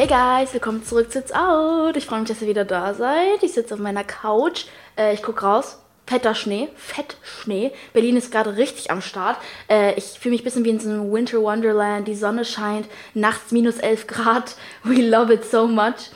Hey guys, willkommen zurück zu It's Out. Ich freue mich, dass ihr wieder da seid. Ich sitze auf meiner Couch. Äh, ich gucke raus. Fetter Schnee, fett Schnee. Berlin ist gerade richtig am Start. Äh, ich fühle mich ein bisschen wie in so einem Winter Wonderland. Die Sonne scheint, nachts minus 11 Grad. We love it so much.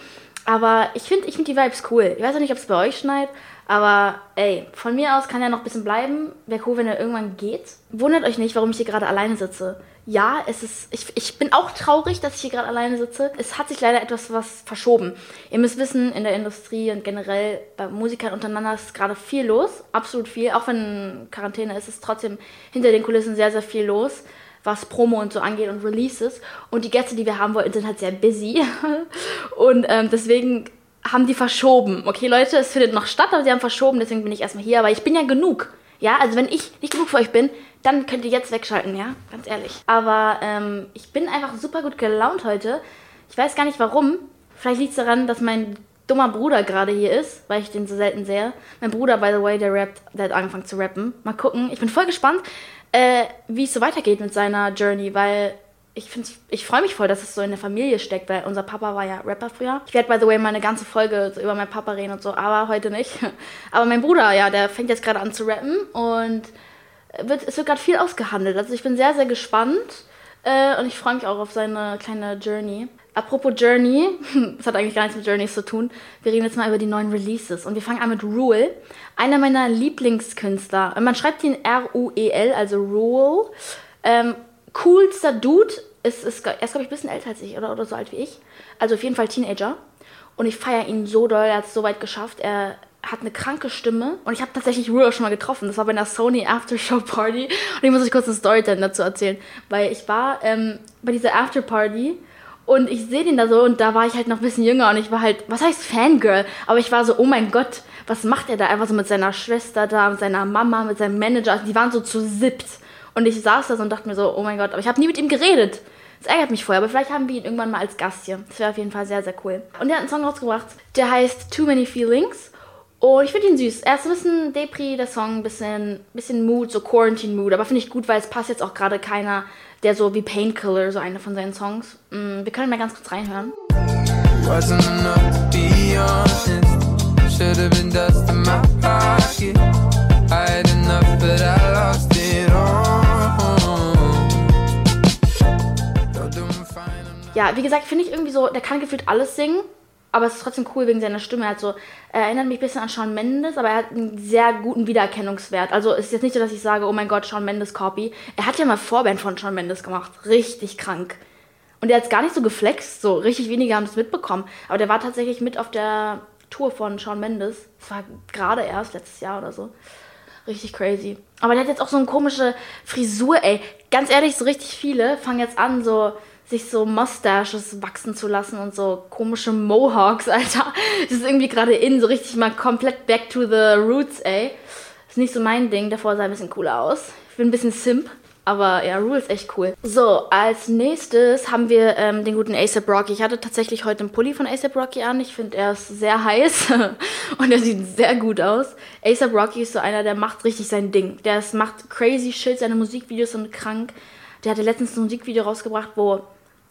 Aber ich finde ich find die Vibes cool. Ich weiß auch nicht, ob es bei euch schneit, aber ey, von mir aus kann er noch ein bisschen bleiben. Wäre cool, wenn er irgendwann geht. Wundert euch nicht, warum ich hier gerade alleine sitze. Ja, es ist. Ich, ich bin auch traurig, dass ich hier gerade alleine sitze. Es hat sich leider etwas was verschoben. Ihr müsst wissen, in der Industrie und generell bei Musikern untereinander ist gerade viel los. Absolut viel. Auch wenn Quarantäne ist, ist trotzdem hinter den Kulissen sehr, sehr viel los was Promo und so angeht und Releases. Und die Gäste, die wir haben wollten, sind halt sehr busy. und ähm, deswegen haben die verschoben. Okay, Leute, es findet noch statt, aber sie haben verschoben, deswegen bin ich erstmal hier. Aber ich bin ja genug. Ja, also wenn ich nicht genug für euch bin, dann könnt ihr jetzt wegschalten, ja? Ganz ehrlich. Aber ähm, ich bin einfach super gut gelaunt heute. Ich weiß gar nicht warum. Vielleicht liegt es daran, dass mein dummer Bruder gerade hier ist, weil ich den so selten sehe. Mein Bruder, by the way, der rappt, der hat angefangen zu rappen. Mal gucken. Ich bin voll gespannt, äh, wie es so weitergeht mit seiner Journey, weil ich ich freue mich voll, dass es so in der Familie steckt, weil unser Papa war ja Rapper früher. Ich werde, by the way, mal eine ganze Folge so über meinen Papa reden und so, aber heute nicht. Aber mein Bruder, ja, der fängt jetzt gerade an zu rappen und wird, es wird gerade viel ausgehandelt. Also ich bin sehr, sehr gespannt äh, und ich freue mich auch auf seine kleine Journey. Apropos Journey, das hat eigentlich gar nichts mit Journeys zu tun. Wir reden jetzt mal über die neuen Releases und wir fangen an mit Rule, einer meiner Lieblingskünstler. Man schreibt ihn R-U-E-L, also Rule. Ähm, coolster Dude. Ist, ist, er ist, glaube ich, ein bisschen älter als ich oder, oder so alt wie ich. Also auf jeden Fall Teenager. Und ich feiere ihn so doll, er hat es so weit geschafft. Er hat eine kranke Stimme. Und ich habe tatsächlich Rue auch schon mal getroffen. Das war bei einer Sony Aftershow Party. Und ich muss euch kurz eine Story dazu erzählen. Weil ich war ähm, bei dieser After Party und ich sehe den da so und da war ich halt noch ein bisschen jünger und ich war halt, was heißt Fangirl? Aber ich war so, oh mein Gott, was macht er da? Einfach so mit seiner Schwester da, mit seiner Mama, mit seinem Manager. Die waren so zu siebt. Und ich saß da so und dachte mir so, oh mein Gott, aber ich habe nie mit ihm geredet. Das ärgert mich vorher, aber vielleicht haben wir ihn irgendwann mal als Gast hier. Das wäre auf jeden Fall sehr, sehr cool. Und er hat einen Song rausgebracht, der heißt Too Many Feelings. Und ich finde ihn süß. Er ist ein bisschen Depri, der Song, ein bisschen, bisschen Mood, so Quarantine-Mood. Aber finde ich gut, weil es passt jetzt auch gerade keiner, der so wie Painkiller, so einer von seinen Songs. Mm, wir können mal ganz kurz reinhören. Wasn't enough be honest. Should have been dust in my pocket. I had enough, but I Ja, wie gesagt, finde ich irgendwie so, der kann gefühlt alles singen, aber es ist trotzdem cool wegen seiner Stimme. Also, er erinnert mich ein bisschen an Shawn Mendes, aber er hat einen sehr guten Wiedererkennungswert. Also, es ist jetzt nicht so, dass ich sage, oh mein Gott, Shawn Mendes Copy. Er hat ja mal Vorband von Shawn Mendes gemacht. Richtig krank. Und er hat es gar nicht so geflext, so richtig wenige haben es mitbekommen. Aber der war tatsächlich mit auf der Tour von Shawn Mendes. Das war gerade erst letztes Jahr oder so. Richtig crazy. Aber der hat jetzt auch so eine komische Frisur, ey. Ganz ehrlich, so richtig viele fangen jetzt an, so sich so Mustaches wachsen zu lassen und so komische Mohawks, Alter. Das ist irgendwie gerade in, so richtig mal komplett back to the roots, ey. Ist nicht so mein Ding, davor sah ein bisschen cooler aus. Ich bin ein bisschen Simp, aber ja, Rule ist echt cool. So, als nächstes haben wir ähm, den guten ASAP Rocky. Ich hatte tatsächlich heute einen Pulli von ASAP Rocky an. Ich finde, er ist sehr heiß und er sieht sehr gut aus. ASAP Rocky ist so einer, der macht richtig sein Ding. Der ist, macht crazy shit, seine Musikvideos sind krank. Der hatte letztens ein Musikvideo rausgebracht, wo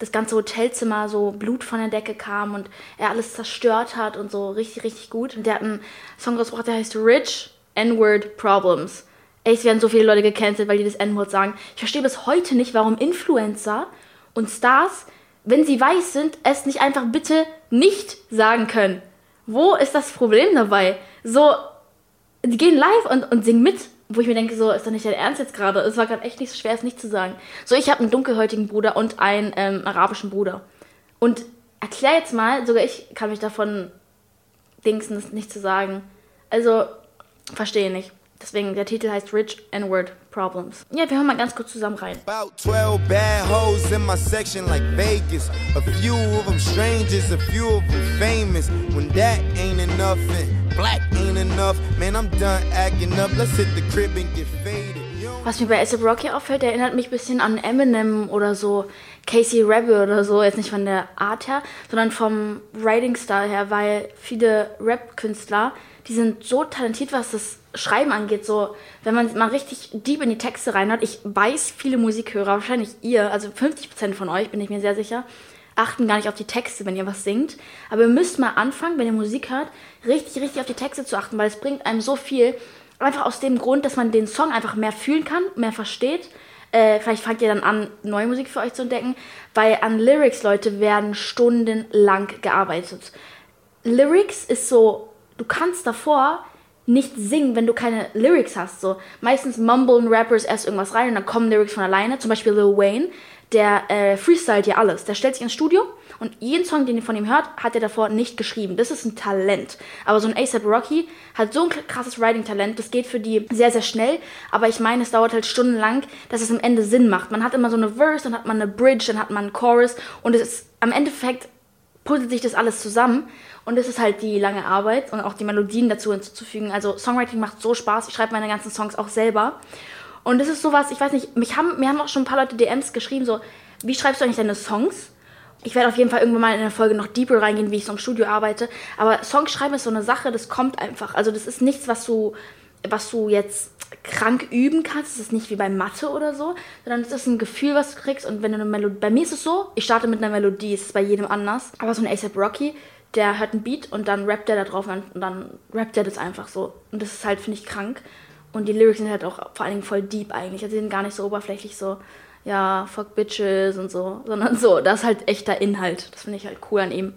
das ganze Hotelzimmer so Blut von der Decke kam und er alles zerstört hat und so richtig, richtig gut. Und der hat einen Song rausgebracht, der heißt Rich N-Word Problems. Ey, es werden so viele Leute gecancelt, weil die das N-Word sagen. Ich verstehe bis heute nicht, warum Influencer und Stars, wenn sie weiß sind, es nicht einfach bitte nicht sagen können. Wo ist das Problem dabei? So, die gehen live und, und singen mit wo ich mir denke, so ist doch nicht dein Ernst jetzt gerade. Es war gerade echt nicht so schwer, es nicht zu sagen. So, ich habe einen dunkelhäutigen Bruder und einen ähm, arabischen Bruder. Und erklär jetzt mal, sogar ich kann mich davon dingsen, nicht zu sagen. Also, verstehe nicht. Deswegen, der Titel heißt Rich N-Word Problems. Ja, wir hören mal ganz kurz zusammen rein. About 12 bad hoes in my section like Vegas. A few of them strangers, a few of them famous. When that ain't enough and black ain't enough, man, I'm done acting up. Let's hit the crib and get faded. Was mir bei A$AP Rocky auffällt, erinnert mich ein bisschen an Eminem oder so, Casey Rebel oder so, jetzt nicht von der Art her, sondern vom Writing-Style her, weil viele Rap-Künstler, die sind so talentiert, was das Schreiben angeht, so, wenn man mal richtig deep in die Texte reinhört, ich weiß, viele Musikhörer, wahrscheinlich ihr, also 50% von euch, bin ich mir sehr sicher, achten gar nicht auf die Texte, wenn ihr was singt. Aber ihr müsst mal anfangen, wenn ihr Musik hört, richtig, richtig auf die Texte zu achten, weil es bringt einem so viel. Einfach aus dem Grund, dass man den Song einfach mehr fühlen kann, mehr versteht. Äh, vielleicht fangt ihr dann an, neue Musik für euch zu entdecken, weil an Lyrics, Leute, werden stundenlang gearbeitet. Lyrics ist so, du kannst davor nicht singen, wenn du keine Lyrics hast. So meistens mumblen Rappers erst irgendwas rein und dann kommen Lyrics von alleine. Zum Beispiel Lil Wayne, der äh, freestylt ja alles. Der stellt sich ins Studio und jeden Song, den ihr von ihm hört, hat er davor nicht geschrieben. Das ist ein Talent. Aber so ein ASAP Rocky hat so ein krasses Writing-Talent. Das geht für die sehr, sehr schnell. Aber ich meine, es dauert halt stundenlang, dass es am Ende Sinn macht. Man hat immer so eine Verse, dann hat man eine Bridge, dann hat man einen Chorus und es ist am Endeffekt puzzelt sich das alles zusammen und es ist halt die lange Arbeit und auch die Melodien dazu hinzuzufügen. Also Songwriting macht so Spaß. Ich schreibe meine ganzen Songs auch selber. Und das ist sowas, ich weiß nicht, mich haben, mir haben auch schon ein paar Leute DMs geschrieben, so, wie schreibst du eigentlich deine Songs? Ich werde auf jeden Fall irgendwann mal in der Folge noch deeper reingehen, wie ich so im Studio arbeite. Aber Songschreiben ist so eine Sache, das kommt einfach. Also das ist nichts, was du, was du jetzt krank üben kannst. Das ist nicht wie bei Mathe oder so, sondern es ist ein Gefühl, was du kriegst. Und wenn du eine Melodie, bei mir ist es so, ich starte mit einer Melodie, es ist bei jedem anders. Aber so ein ASAP Rocky, der hört einen Beat und dann rappt er da drauf und dann rappt er das einfach so. Und das ist halt, finde ich, krank. Und die Lyrics sind halt auch vor allen Dingen voll deep eigentlich. Also die sind gar nicht so oberflächlich so, ja, fuck bitches und so, sondern so, das ist halt echter Inhalt. Das finde ich halt cool an ihm.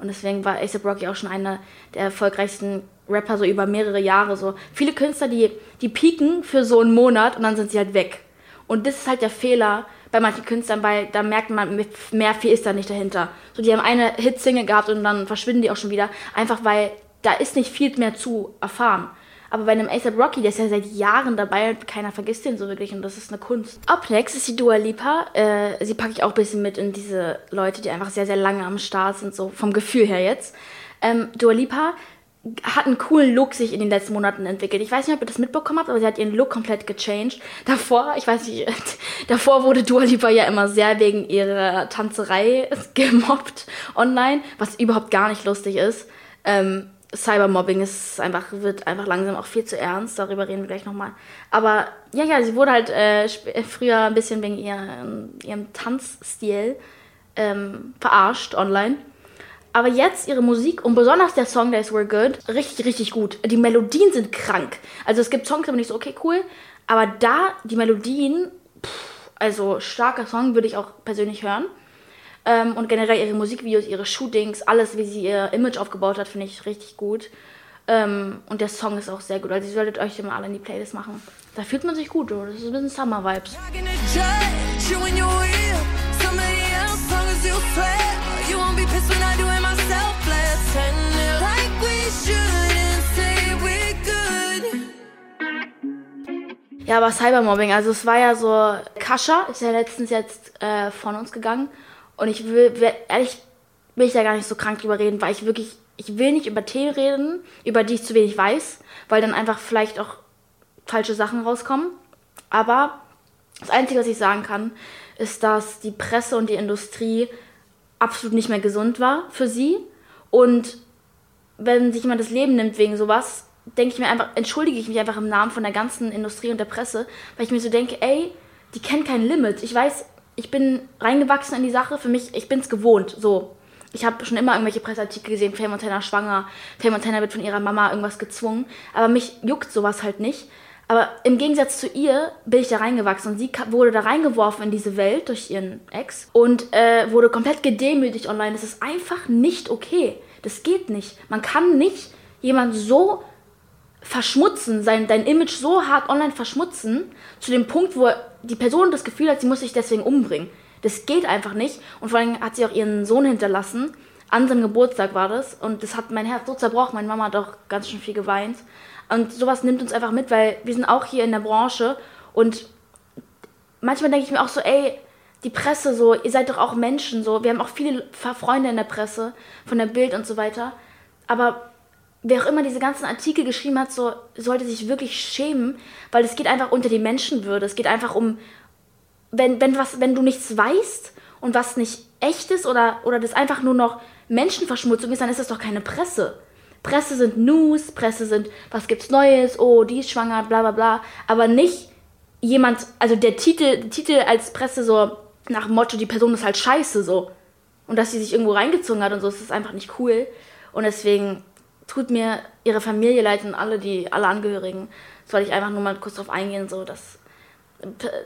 Und deswegen war ASAP Rocky auch schon einer der erfolgreichsten Rapper so über mehrere Jahre so. Viele Künstler, die, die pieken für so einen Monat und dann sind sie halt weg. Und das ist halt der Fehler bei manchen Künstlern, weil da merkt man, mehr viel ist da nicht dahinter. So, die haben eine Hit-Single gehabt und dann verschwinden die auch schon wieder. Einfach weil da ist nicht viel mehr zu erfahren. Aber bei einem ASAP Rocky, der ist ja seit Jahren dabei und keiner vergisst den so wirklich und das ist eine Kunst. Up next ist die Dua Lipa. Äh, sie packe ich auch ein bisschen mit in diese Leute, die einfach sehr, sehr lange am Start sind, so vom Gefühl her jetzt. Ähm, Dua Lipa hat einen coolen Look sich in den letzten Monaten entwickelt. Ich weiß nicht, ob ihr das mitbekommen habt, aber sie hat ihren Look komplett gechanged. Davor, ich weiß nicht, davor wurde Dua Lipa ja immer sehr wegen ihrer Tanzerei gemobbt online, was überhaupt gar nicht lustig ist. Ähm, Cybermobbing ist einfach, wird einfach langsam auch viel zu ernst. Darüber reden wir gleich nochmal. Aber ja, ja, sie wurde halt äh, früher ein bisschen wegen ihrem, ihrem Tanzstil ähm, verarscht online. Aber jetzt ihre Musik und besonders der Song, ist We're Good, richtig, richtig gut. Die Melodien sind krank. Also es gibt Songs, aber nicht so, okay, cool. Aber da, die Melodien, pff, also starker Song, würde ich auch persönlich hören. Ähm, und generell ihre Musikvideos, ihre Shootings, alles, wie sie ihr Image aufgebaut hat, finde ich richtig gut. Ähm, und der Song ist auch sehr gut. Also ihr solltet euch den mal alle in die Playlist machen. Da fühlt man sich gut, oder? Das ist ein bisschen we're good. Ja, aber Cybermobbing, also es war ja so, Kascha ist ja letztens jetzt äh, von uns gegangen und ich will, ehrlich, will ich da gar nicht so krank drüber reden, weil ich wirklich, ich will nicht über Themen reden, über die ich zu wenig weiß, weil dann einfach vielleicht auch falsche Sachen rauskommen. Aber das Einzige, was ich sagen kann, ist, dass die Presse und die Industrie absolut nicht mehr gesund war für sie. Und wenn sich jemand das Leben nimmt wegen sowas, denke ich mir einfach, entschuldige ich mich einfach im Namen von der ganzen Industrie und der Presse, weil ich mir so denke, ey, die kennen kein Limit. Ich weiß, ich bin reingewachsen in die Sache, für mich, ich bin es gewohnt, so. Ich habe schon immer irgendwelche Presseartikel gesehen, Faye Montana schwanger, Faye Montana wird von ihrer Mama irgendwas gezwungen, aber mich juckt sowas halt nicht. Aber im Gegensatz zu ihr bin ich da reingewachsen und sie wurde da reingeworfen in diese Welt durch ihren Ex und äh, wurde komplett gedemütigt online. Das ist einfach nicht okay. Das geht nicht. Man kann nicht jemand so verschmutzen, sein, dein Image so hart online verschmutzen, zu dem Punkt, wo die Person das Gefühl hat, sie muss sich deswegen umbringen. Das geht einfach nicht. Und vor allem hat sie auch ihren Sohn hinterlassen. An seinem Geburtstag war das. Und das hat mein Herz so zerbrochen. Meine Mama hat auch ganz schön viel geweint. Und sowas nimmt uns einfach mit, weil wir sind auch hier in der Branche und manchmal denke ich mir auch so, ey, die Presse so, ihr seid doch auch Menschen so. Wir haben auch viele Freunde in der Presse, von der Bild und so weiter. Aber wer auch immer diese ganzen Artikel geschrieben hat, so sollte sich wirklich schämen, weil es geht einfach unter die Menschenwürde. Es geht einfach um, wenn, wenn, was, wenn du nichts weißt und was nicht echt ist oder, oder das einfach nur noch Menschenverschmutzung ist, dann ist das doch keine Presse. Presse sind News, Presse sind, was gibt's Neues, oh, die ist schwanger, bla bla bla. Aber nicht jemand, also der Titel, Titel als Presse so nach Motto, die Person ist halt scheiße so. und dass sie sich irgendwo reingezogen hat und so, das ist einfach nicht cool. Und deswegen tut mir ihre Familie leid und alle, die, alle Angehörigen. Das wollte ich einfach nur mal kurz drauf eingehen, so dass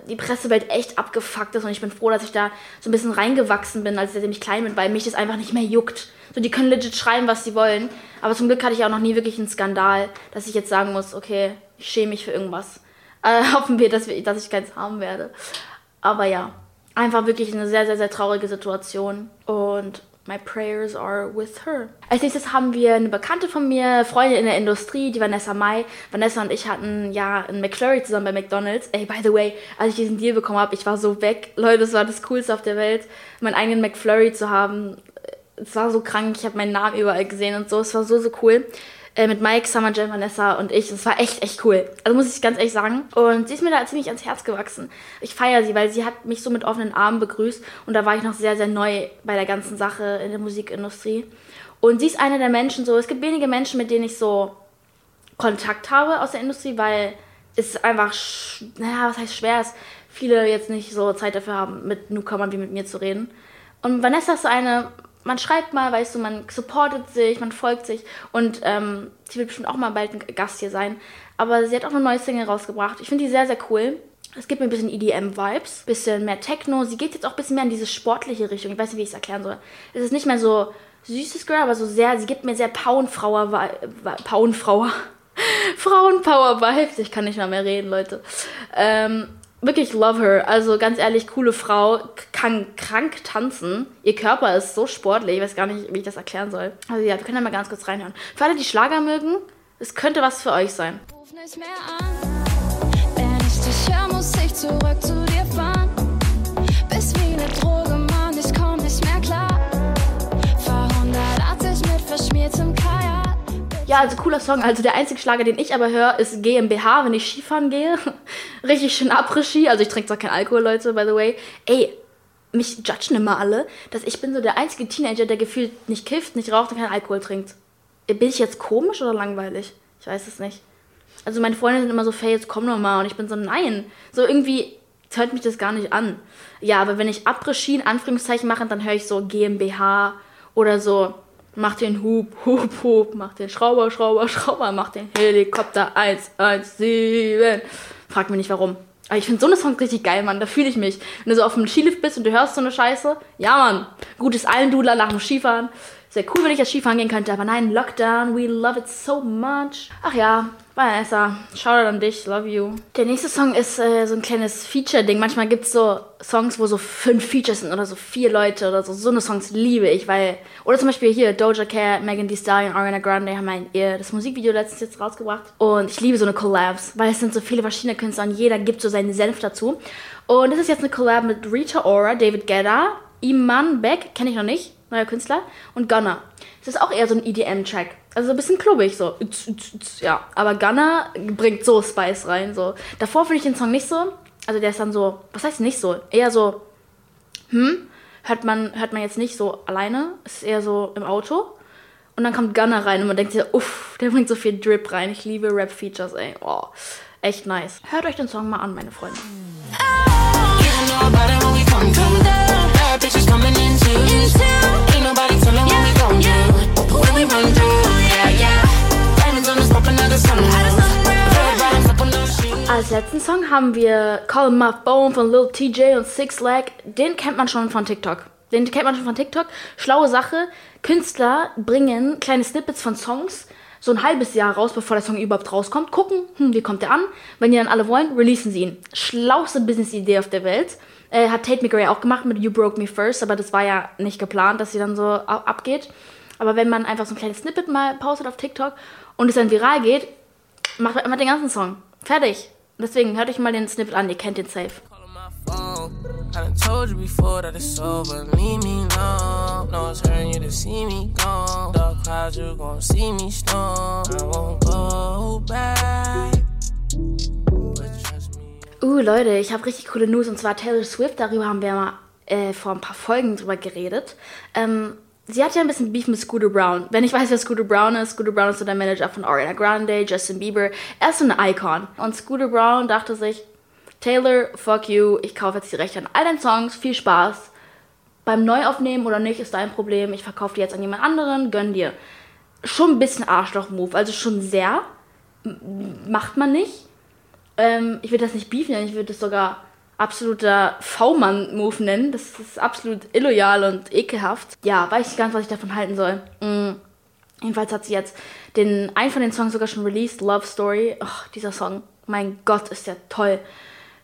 die Pressewelt echt abgefuckt ist und ich bin froh, dass ich da so ein bisschen reingewachsen bin, als seitdem ich klein bin, weil mich das einfach nicht mehr juckt. So, die können legit schreiben, was sie wollen. Aber zum Glück hatte ich auch noch nie wirklich einen Skandal, dass ich jetzt sagen muss, okay, ich schäme mich für irgendwas. Äh, hoffen wir, dass, wir, dass ich keins haben werde. Aber ja, einfach wirklich eine sehr, sehr, sehr traurige Situation. Und My prayers are with her. Als nächstes haben wir eine Bekannte von mir, Freundin in der Industrie, die Vanessa Mai. Vanessa und ich hatten ja einen McFlurry zusammen bei McDonald's. Ey, by the way, als ich diesen Deal bekommen habe, ich war so weg. Leute, das war das Coolste auf der Welt, meinen eigenen McFlurry zu haben. Es war so krank, ich habe meinen Namen überall gesehen und so. Es war so, so cool äh, mit Mike, Summer Jam, Vanessa und ich. Das war echt, echt cool. Also muss ich ganz ehrlich sagen. Und sie ist mir da ziemlich ans Herz gewachsen. Ich feiere sie, weil sie hat mich so mit offenen Armen begrüßt. Und da war ich noch sehr, sehr neu bei der ganzen Sache in der Musikindustrie. Und sie ist eine der Menschen so, es gibt wenige Menschen, mit denen ich so Kontakt habe aus der Industrie, weil es einfach, naja, was heißt schwer ist, viele jetzt nicht so Zeit dafür haben, mit Newcomern wie mit mir zu reden. Und Vanessa ist so eine, man schreibt mal, weißt du, man supportet sich, man folgt sich und ähm, sie wird bestimmt auch mal bald ein Gast hier sein. Aber sie hat auch eine neue Single rausgebracht. Ich finde die sehr, sehr cool. Es gibt mir ein bisschen EDM-Vibes, bisschen mehr Techno. Sie geht jetzt auch ein bisschen mehr in diese sportliche Richtung. Ich weiß nicht, wie ich es erklären soll. Es ist nicht mehr so süßes Girl, aber so sehr, sie gibt mir sehr Poundfrauer, Poundfrauer, Frauenpower-Vibes. Ich kann nicht mehr mehr reden, Leute. Ähm, wirklich love her. Also ganz ehrlich, coole Frau, kann krank tanzen. Ihr Körper ist so sportlich, ich weiß gar nicht, wie ich das erklären soll. Also ja, wir können da mal ganz kurz reinhören. Für alle, die Schlager mögen, es könnte was für euch sein. Ruf nicht mehr an. Wenn ich dich höre, muss ich zurück zu dir fahren. Ja, also cooler Song. Also der einzige Schlager, den ich aber höre, ist GmbH, wenn ich Skifahren gehe. Richtig schön Après-Ski. Also ich trinke zwar keinen Alkohol, Leute, by the way. Ey, mich judgen immer alle, dass ich bin so der einzige Teenager, der gefühlt nicht kifft, nicht raucht und keinen Alkohol trinkt. Bin ich jetzt komisch oder langweilig? Ich weiß es nicht. Also meine Freunde sind immer so, Faye, jetzt komm noch mal. Und ich bin so, nein. So irgendwie hört mich das gar nicht an. Ja, aber wenn ich Après-Ski in Anführungszeichen mache, dann höre ich so GmbH oder so mach den Hub, Hub, Hub, mach den Schrauber, Schrauber, Schrauber, mach den Helikopter 117. Frag mich nicht warum. Aber ich finde so eine Songs richtig geil, Mann. Da fühle ich mich. Wenn du so auf dem Skilift bist und du hörst so eine Scheiße, ja, Mann. Gutes Allendudler nach dem Skifahren. Sehr cool, wenn ich jetzt Skifahren gehen könnte, aber nein, Lockdown, we love it so much. Ach ja, Vanessa, Shoutout an dich, love you. Der nächste Song ist äh, so ein kleines Feature-Ding. Manchmal gibt es so Songs, wo so fünf Features sind oder so vier Leute oder so. So eine Songs liebe ich, weil. Oder zum Beispiel hier Doja Cat, Megan Thee Stallion, Ariana Grande haben ihr, das Musikvideo letztens jetzt rausgebracht. Und ich liebe so eine Collabs, weil es sind so viele verschiedene Künstler und jeder gibt so seinen Senf dazu. Und das ist jetzt eine Collab mit Rita Ora, David Guetta, Iman Beck, kenne ich noch nicht, neuer Künstler, und Gunner. Das ist auch eher so ein EDM-Track. Also ein bisschen klubbig so. Ja, aber Gunner bringt so Spice rein. So. Davor finde ich den Song nicht so. Also der ist dann so, was heißt nicht so? Eher so, hm, hört man, hört man jetzt nicht so alleine. Ist eher so im Auto. Und dann kommt Gunner rein und man denkt sich, uff, der bringt so viel Drip rein. Ich liebe Rap-Features, ey. Oh, echt nice. Hört euch den Song mal an, meine Freunde. Als letzten Song haben wir Call Him Muff Bone von Lil TJ und Six Leg. Den kennt man schon von TikTok. Den kennt man schon von TikTok. Schlaue Sache. Künstler bringen kleine Snippets von Songs so ein halbes Jahr raus, bevor der Song überhaupt rauskommt. Gucken, hm, wie kommt der an? Wenn die dann alle wollen, releasen sie ihn. Schlauste Business-Idee auf der Welt. Äh, hat Tate McRae auch gemacht mit You Broke Me First, aber das war ja nicht geplant, dass sie dann so abgeht. Aber wenn man einfach so ein kleines Snippet mal postet auf TikTok und es dann viral geht, macht man den ganzen Song. Fertig. Deswegen hört euch mal den Snippet an, ihr kennt den safe. I done told you before that it's over. Leave me alone. No, it's hurting you to see me gone. Dark clouds, you gon' see me storm. I won't go back. Uh, Leute, ich habe richtig coole News und zwar Taylor Swift. Darüber haben wir mal äh, vor ein paar Folgen drüber geredet. Ähm, sie hat ja ein bisschen Beef mit Scooter Brown. Wenn ich weiß, wer Scooter Brown ist, Scooter Brown ist so der Manager von Ariana Grande, Justin Bieber. Er ist so ein Icon. Und Scooter Brown dachte sich, Taylor, fuck you, ich kaufe jetzt die Rechte an all deinen Songs, viel Spaß. beim Neuaufnehmen oder nicht, ist dein Problem. Ich verkaufe die jetzt an jemand anderen, gönn dir. Schon ein bisschen Arschloch-Move, also schon sehr. Macht man nicht. Ähm, ich würde das nicht beefen, ich würde das sogar absoluter V-Mann-Move nennen. Das ist absolut illoyal und ekelhaft. Ja, weiß ich ganz, was ich davon halten soll. Mhm. Jedenfalls hat sie jetzt den, einen von den Songs sogar schon released, Love Story. Ach, dieser Song, mein Gott, ist der toll.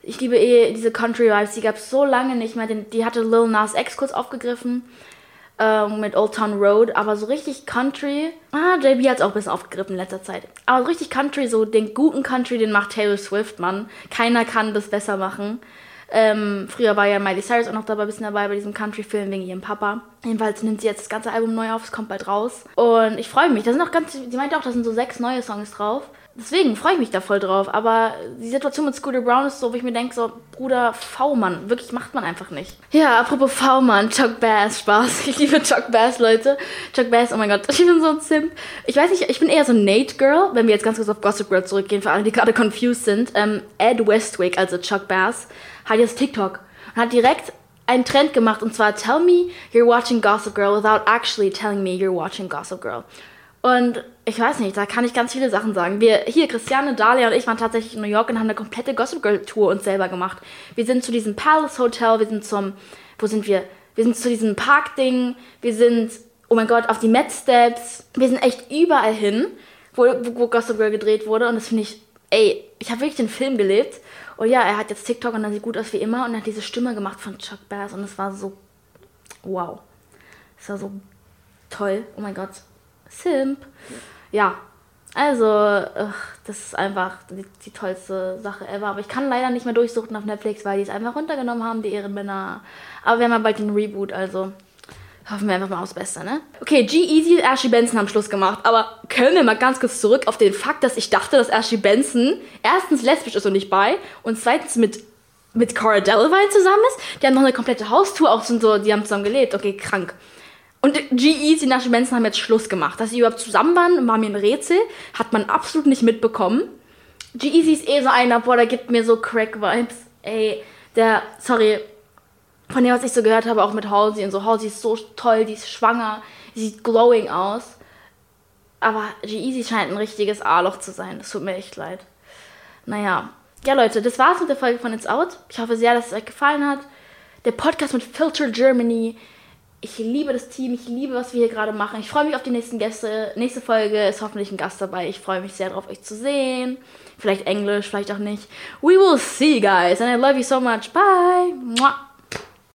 Ich liebe eh diese Country-Vibes, die gab es so lange nicht mehr. Die hatte Lil Nas X kurz aufgegriffen äh, mit Old Town Road, aber so richtig Country. Ah, JB hat es auch ein bisschen aufgegriffen in letzter Zeit. Aber so richtig Country, so den guten Country, den macht Taylor Swift, Mann. Keiner kann das besser machen. Ähm, früher war ja Miley Cyrus auch noch dabei, ein bisschen dabei bei diesem Country-Film wegen ihrem Papa. Jedenfalls nimmt sie jetzt das ganze Album neu auf, es kommt bald raus. Und ich freue mich. Da sind auch ganz, sie meinte auch, da sind so sechs neue Songs drauf. Deswegen freue ich mich da voll drauf. Aber die Situation mit Scooter Brown ist so, wo ich mir denke, so, Bruder, V-Mann, wirklich macht man einfach nicht. Ja, apropos V-Mann, Chuck Bass, Spaß. Ich liebe Chuck Bass, Leute. Chuck Bass, oh mein Gott, ich bin so ein Simp. Ich weiß nicht, ich bin eher so Nate-Girl, wenn wir jetzt ganz kurz auf Gossip Girl zurückgehen, für alle, die gerade confused sind. Ähm, Ed Westwick, also Chuck Bass, hat jetzt TikTok und hat direkt einen Trend gemacht und zwar Tell me you're watching Gossip Girl without actually telling me you're watching Gossip Girl. Und ich weiß nicht, da kann ich ganz viele Sachen sagen. Wir hier, Christiane, Dalia und ich waren tatsächlich in New York und haben eine komplette Gossip Girl Tour uns selber gemacht. Wir sind zu diesem Palace Hotel, wir sind zum, wo sind wir? Wir sind zu diesem Parkding, wir sind, oh mein Gott, auf die Met Steps. Wir sind echt überall hin, wo, wo Gossip Girl gedreht wurde und das finde ich, ey, ich habe wirklich den Film gelebt. Und ja, er hat jetzt TikTok und dann sieht gut aus wie immer und er hat diese Stimme gemacht von Chuck Bass und es war so, wow. Es war so toll, oh mein Gott. Simp. Ja, also, ach, das ist einfach die, die, tollste Sache ever. Aber ich kann leider nicht mehr durchsuchen auf Netflix, weil die es einfach runtergenommen haben, die Ehrenmänner. Aber wir haben ja bald den Reboot, also hoffen wir einfach mal aufs Beste, ne? Okay, G-Easy und Ashley Benson haben Schluss gemacht. Aber können wir mal ganz kurz zurück auf den Fakt, dass ich dachte, dass Ashley Benson erstens lesbisch ist und nicht bei und zweitens mit mit Cara Delevingne zusammen ist. Die haben noch eine komplette Haustour auch so, die haben zusammen gelebt. Okay, krank. Und und Ashley Benson haben jetzt Schluss gemacht. Dass sie überhaupt zusammen waren, war mir ein Rätsel. Hat man absolut nicht mitbekommen. G.E.Z. ist eh so einer, boah, der gibt mir so Crack-Vibes. Ey, der, sorry, von dem, was ich so gehört habe, auch mit Halsey und so. Halsey ist so toll, die ist schwanger, sieht glowing aus. Aber G.E.Z. scheint ein richtiges A-Loch zu sein. Das tut mir echt leid. Naja. Ja, Leute, das war's mit der Folge von It's Out. Ich hoffe sehr, dass es euch gefallen hat. Der Podcast mit Filter Germany ich liebe das Team, ich liebe, was wir hier gerade machen. Ich freue mich auf die nächsten Gäste. Nächste Folge ist hoffentlich ein Gast dabei. Ich freue mich sehr darauf, euch zu sehen. Vielleicht Englisch, vielleicht auch nicht. We will see, guys. And I love you so much. Bye.